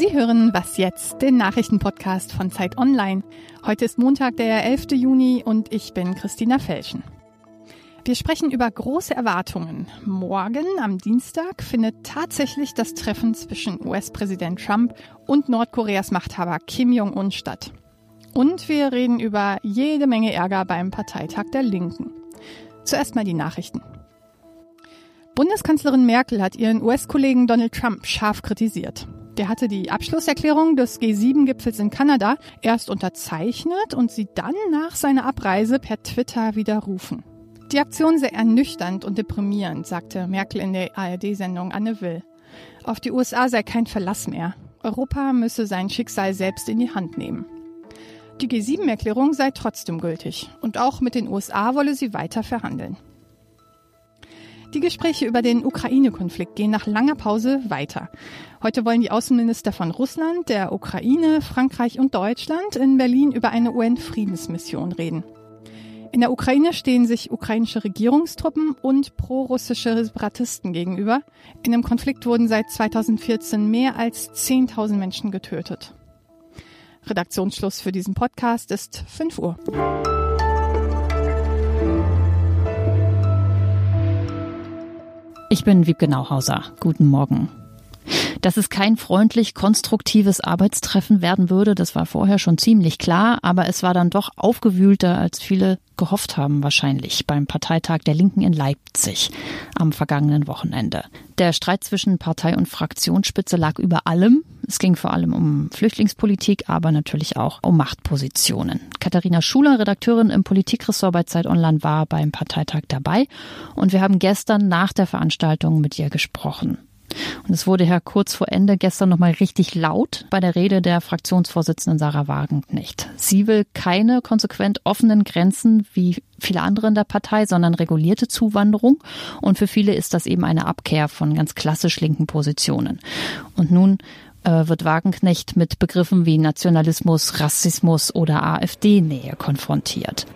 Sie hören Was jetzt, den Nachrichtenpodcast von Zeit Online. Heute ist Montag, der 11. Juni und ich bin Christina Felschen. Wir sprechen über große Erwartungen. Morgen, am Dienstag, findet tatsächlich das Treffen zwischen US-Präsident Trump und Nordkoreas Machthaber Kim Jong-un statt. Und wir reden über jede Menge Ärger beim Parteitag der Linken. Zuerst mal die Nachrichten. Bundeskanzlerin Merkel hat ihren US-Kollegen Donald Trump scharf kritisiert. Der hatte die Abschlusserklärung des G7-Gipfels in Kanada erst unterzeichnet und sie dann nach seiner Abreise per Twitter widerrufen. Die Aktion sei ernüchternd und deprimierend, sagte Merkel in der ARD-Sendung Anne Will. Auf die USA sei kein Verlass mehr. Europa müsse sein Schicksal selbst in die Hand nehmen. Die G7-Erklärung sei trotzdem gültig und auch mit den USA wolle sie weiter verhandeln. Die Gespräche über den Ukraine-Konflikt gehen nach langer Pause weiter. Heute wollen die Außenminister von Russland, der Ukraine, Frankreich und Deutschland in Berlin über eine UN-Friedensmission reden. In der Ukraine stehen sich ukrainische Regierungstruppen und prorussische Separatisten gegenüber. In dem Konflikt wurden seit 2014 mehr als 10.000 Menschen getötet. Redaktionsschluss für diesen Podcast ist 5 Uhr. Ich bin Wiebke Nauhauser. Guten Morgen. Dass es kein freundlich konstruktives Arbeitstreffen werden würde, das war vorher schon ziemlich klar, aber es war dann doch aufgewühlter, als viele gehofft haben wahrscheinlich beim Parteitag der Linken in Leipzig am vergangenen Wochenende. Der Streit zwischen Partei und Fraktionsspitze lag über allem. Es ging vor allem um Flüchtlingspolitik, aber natürlich auch um Machtpositionen. Katharina Schuler, Redakteurin im Politikressort bei Zeit Online, war beim Parteitag dabei und wir haben gestern nach der Veranstaltung mit ihr gesprochen. Und es wurde ja kurz vor Ende gestern nochmal richtig laut bei der Rede der Fraktionsvorsitzenden Sarah Wagenknecht. Sie will keine konsequent offenen Grenzen wie viele andere in der Partei, sondern regulierte Zuwanderung. Und für viele ist das eben eine Abkehr von ganz klassisch linken Positionen. Und nun äh, wird Wagenknecht mit Begriffen wie Nationalismus, Rassismus oder AfD-Nähe konfrontiert.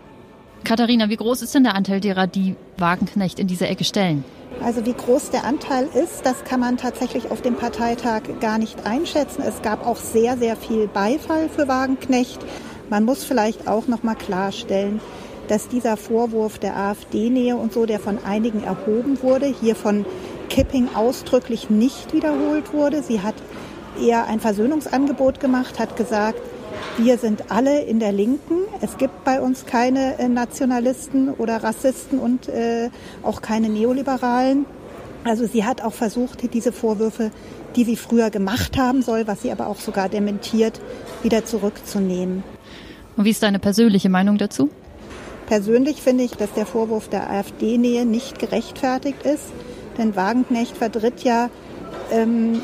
Katharina, wie groß ist denn der Anteil derer, die Wagenknecht in diese Ecke stellen? Also wie groß der Anteil ist, das kann man tatsächlich auf dem Parteitag gar nicht einschätzen. Es gab auch sehr, sehr viel Beifall für Wagenknecht. Man muss vielleicht auch noch mal klarstellen, dass dieser Vorwurf der AfD-Nähe und so, der von einigen erhoben wurde, hier von Kipping ausdrücklich nicht wiederholt wurde. Sie hat eher ein Versöhnungsangebot gemacht, hat gesagt, wir sind alle in der Linken. Es gibt bei uns keine äh, Nationalisten oder Rassisten und äh, auch keine Neoliberalen. Also sie hat auch versucht, diese Vorwürfe, die sie früher gemacht haben soll, was sie aber auch sogar dementiert, wieder zurückzunehmen. Und wie ist deine persönliche Meinung dazu? Persönlich finde ich, dass der Vorwurf der AfD-Nähe nicht gerechtfertigt ist. Denn Wagenknecht vertritt ja ähm,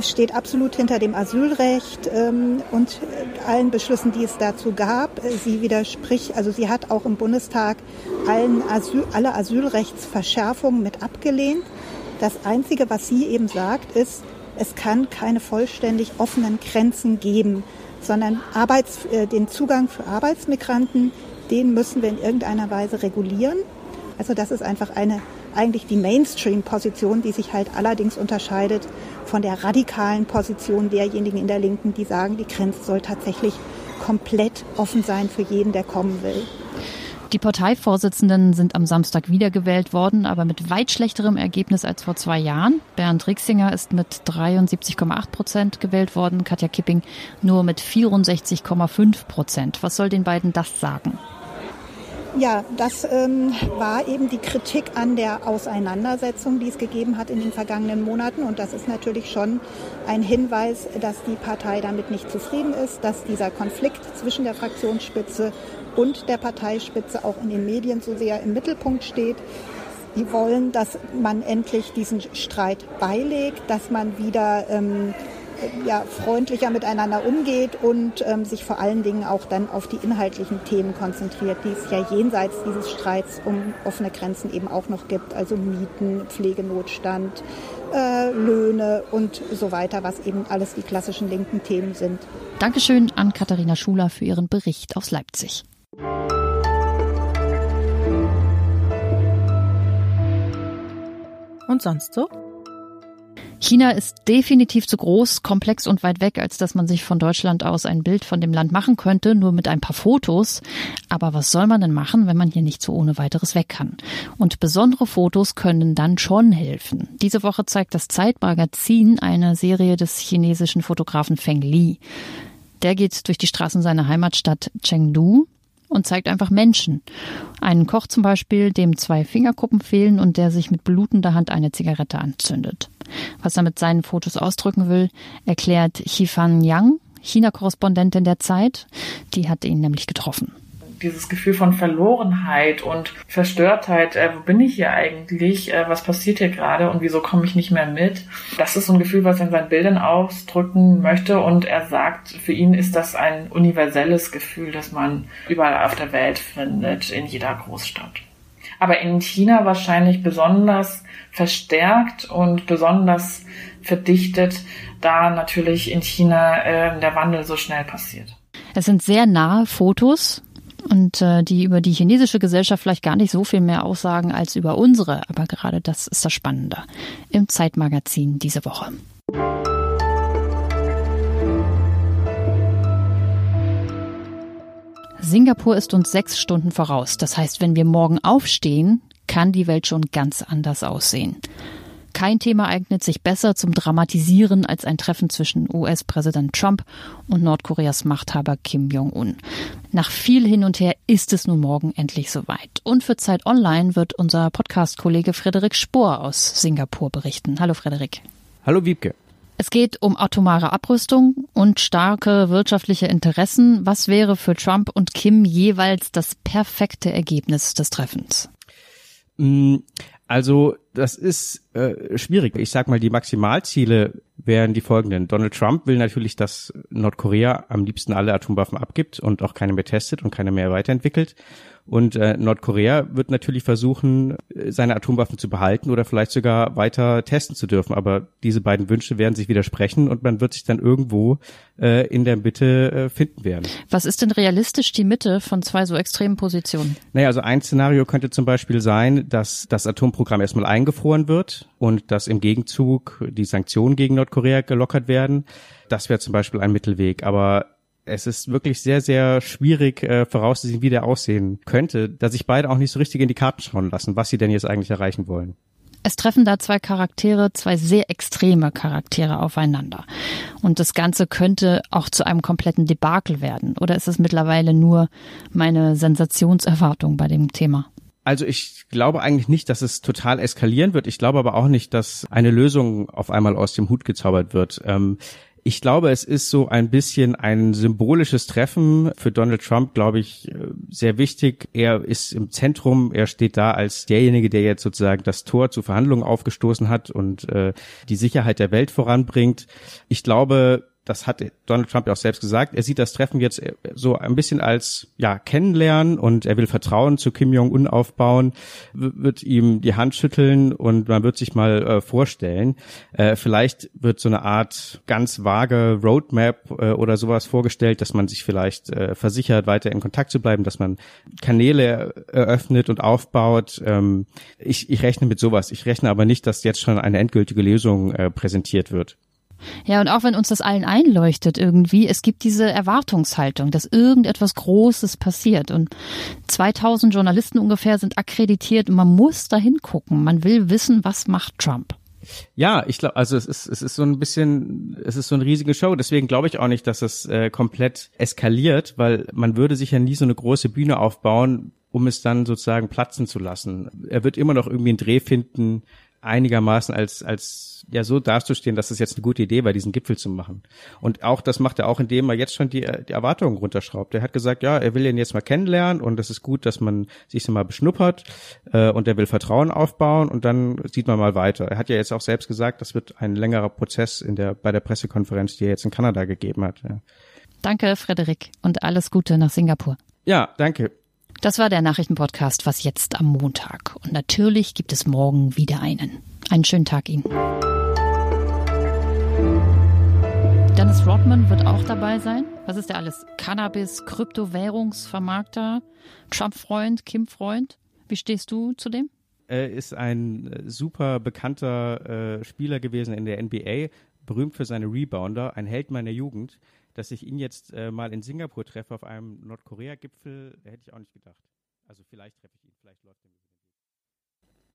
steht absolut hinter dem Asylrecht ähm, und allen Beschlüssen, die es dazu gab. Sie widerspricht, also sie hat auch im Bundestag allen Asyl, alle Asylrechtsverschärfungen mit abgelehnt. Das Einzige, was sie eben sagt, ist, es kann keine vollständig offenen Grenzen geben, sondern Arbeits, äh, den Zugang für Arbeitsmigranten, den müssen wir in irgendeiner Weise regulieren. Also das ist einfach eine eigentlich die Mainstream-Position, die sich halt allerdings unterscheidet von der radikalen Position derjenigen in der Linken, die sagen, die Grenze soll tatsächlich komplett offen sein für jeden, der kommen will. Die Parteivorsitzenden sind am Samstag wiedergewählt worden, aber mit weit schlechterem Ergebnis als vor zwei Jahren. Bernd Rixinger ist mit 73,8 Prozent gewählt worden, Katja Kipping nur mit 64,5 Prozent. Was soll den beiden das sagen? Ja, das ähm, war eben die Kritik an der Auseinandersetzung, die es gegeben hat in den vergangenen Monaten. Und das ist natürlich schon ein Hinweis, dass die Partei damit nicht zufrieden ist, dass dieser Konflikt zwischen der Fraktionsspitze und der Parteispitze auch in den Medien so sehr im Mittelpunkt steht. Die wollen, dass man endlich diesen Streit beilegt, dass man wieder ähm, ja, freundlicher miteinander umgeht und ähm, sich vor allen Dingen auch dann auf die inhaltlichen Themen konzentriert, die es ja jenseits dieses Streits um offene Grenzen eben auch noch gibt, also Mieten, Pflegenotstand, äh, Löhne und so weiter, was eben alles die klassischen linken Themen sind. Dankeschön an Katharina Schuler für ihren Bericht aus Leipzig. und sonst so? China ist definitiv zu groß, komplex und weit weg, als dass man sich von Deutschland aus ein Bild von dem Land machen könnte, nur mit ein paar Fotos. Aber was soll man denn machen, wenn man hier nicht so ohne weiteres weg kann? Und besondere Fotos können dann schon helfen. Diese Woche zeigt das Zeitmagazin eine Serie des chinesischen Fotografen Feng Li. Der geht durch die Straßen seiner Heimatstadt Chengdu und zeigt einfach Menschen. Einen Koch zum Beispiel, dem zwei Fingerkuppen fehlen und der sich mit blutender Hand eine Zigarette anzündet. Was er mit seinen Fotos ausdrücken will, erklärt Xifan Yang, China-Korrespondentin der Zeit. Die hat ihn nämlich getroffen dieses Gefühl von Verlorenheit und Verstörtheit, äh, wo bin ich hier eigentlich, äh, was passiert hier gerade und wieso komme ich nicht mehr mit. Das ist so ein Gefühl, was er in seinen Bildern ausdrücken möchte und er sagt, für ihn ist das ein universelles Gefühl, das man überall auf der Welt findet, in jeder Großstadt. Aber in China wahrscheinlich besonders verstärkt und besonders verdichtet, da natürlich in China äh, der Wandel so schnell passiert. Es sind sehr nahe Fotos, und äh, die über die chinesische Gesellschaft vielleicht gar nicht so viel mehr aussagen als über unsere. Aber gerade das ist das Spannende im Zeitmagazin diese Woche. Singapur ist uns sechs Stunden voraus. Das heißt, wenn wir morgen aufstehen, kann die Welt schon ganz anders aussehen. Kein Thema eignet sich besser zum Dramatisieren als ein Treffen zwischen US-Präsident Trump und Nordkoreas Machthaber Kim Jong-un. Nach viel hin und her ist es nun morgen endlich soweit. Und für Zeit Online wird unser Podcast-Kollege Frederik Spohr aus Singapur berichten. Hallo Frederik. Hallo Wiebke. Es geht um atomare Abrüstung und starke wirtschaftliche Interessen. Was wäre für Trump und Kim jeweils das perfekte Ergebnis des Treffens? Mm, also das ist äh, schwierig. Ich sag mal, die Maximalziele wären die folgenden. Donald Trump will natürlich, dass Nordkorea am liebsten alle Atomwaffen abgibt und auch keine mehr testet und keine mehr weiterentwickelt. Und äh, Nordkorea wird natürlich versuchen, seine Atomwaffen zu behalten oder vielleicht sogar weiter testen zu dürfen. Aber diese beiden Wünsche werden sich widersprechen und man wird sich dann irgendwo äh, in der Mitte äh, finden werden. Was ist denn realistisch die Mitte von zwei so extremen Positionen? Naja, also ein Szenario könnte zum Beispiel sein, dass das Atomprogramm erstmal eingefroren wird und dass im Gegenzug die Sanktionen gegen Nordkorea gelockert werden. Das wäre zum Beispiel ein Mittelweg. Aber es ist wirklich sehr, sehr schwierig äh, vorauszusehen, wie der aussehen könnte, da sich beide auch nicht so richtig in die Karten schauen lassen, was sie denn jetzt eigentlich erreichen wollen. Es treffen da zwei Charaktere, zwei sehr extreme Charaktere aufeinander. Und das Ganze könnte auch zu einem kompletten Debakel werden. Oder ist es mittlerweile nur meine Sensationserwartung bei dem Thema? Also ich glaube eigentlich nicht, dass es total eskalieren wird. Ich glaube aber auch nicht, dass eine Lösung auf einmal aus dem Hut gezaubert wird. Ähm, ich glaube, es ist so ein bisschen ein symbolisches Treffen für Donald Trump, glaube ich, äh, sehr wichtig. Er ist im Zentrum, er steht da als derjenige, der jetzt sozusagen das Tor zu Verhandlungen aufgestoßen hat und äh, die Sicherheit der Welt voranbringt. Ich glaube, das hat Donald Trump ja auch selbst gesagt, er sieht das Treffen jetzt so ein bisschen als ja kennenlernen und er will Vertrauen zu Kim Jong Un aufbauen, wird ihm die Hand schütteln und man wird sich mal äh, vorstellen. Äh, vielleicht wird so eine Art ganz vage Roadmap äh, oder sowas vorgestellt, dass man sich vielleicht äh, versichert, weiter in Kontakt zu bleiben, dass man Kanäle eröffnet und aufbaut. Ähm, ich, ich rechne mit sowas. Ich rechne aber nicht, dass jetzt schon eine endgültige Lösung äh, präsentiert wird. Ja, und auch wenn uns das allen einleuchtet irgendwie, es gibt diese Erwartungshaltung, dass irgendetwas Großes passiert. Und 2000 Journalisten ungefähr sind akkreditiert und man muss da hingucken. Man will wissen, was macht Trump. Ja, ich glaube, also es ist es ist so ein bisschen, es ist so eine riesige Show. Deswegen glaube ich auch nicht, dass es äh, komplett eskaliert, weil man würde sich ja nie so eine große Bühne aufbauen, um es dann sozusagen platzen zu lassen. Er wird immer noch irgendwie einen Dreh finden, einigermaßen als als ja so dazustehen, dass es jetzt eine gute Idee war, diesen Gipfel zu machen. Und auch das macht er auch, indem er jetzt schon die, die Erwartungen runterschraubt. Er hat gesagt, ja, er will ihn jetzt mal kennenlernen und es ist gut, dass man sich so mal beschnuppert äh, und er will Vertrauen aufbauen und dann sieht man mal weiter. Er hat ja jetzt auch selbst gesagt, das wird ein längerer Prozess in der bei der Pressekonferenz, die er jetzt in Kanada gegeben hat. Ja. Danke, Frederik, und alles Gute nach Singapur. Ja, danke. Das war der Nachrichtenpodcast Was jetzt am Montag. Und natürlich gibt es morgen wieder einen. Einen schönen Tag Ihnen. Dennis Rodman wird auch dabei sein. Was ist der alles? Cannabis, Kryptowährungsvermarkter, Trump-Freund, Kim-Freund. Wie stehst du zu dem? äh, ist ein äh, super bekannter äh, Spieler gewesen in der NBA, berühmt für seine Rebounder, ein Held meiner Jugend. Dass ich ihn jetzt äh, mal in Singapur treffe auf einem Nordkorea-Gipfel, hätte ich auch nicht gedacht. Also vielleicht treffe ich ihn, vielleicht läuft er mir.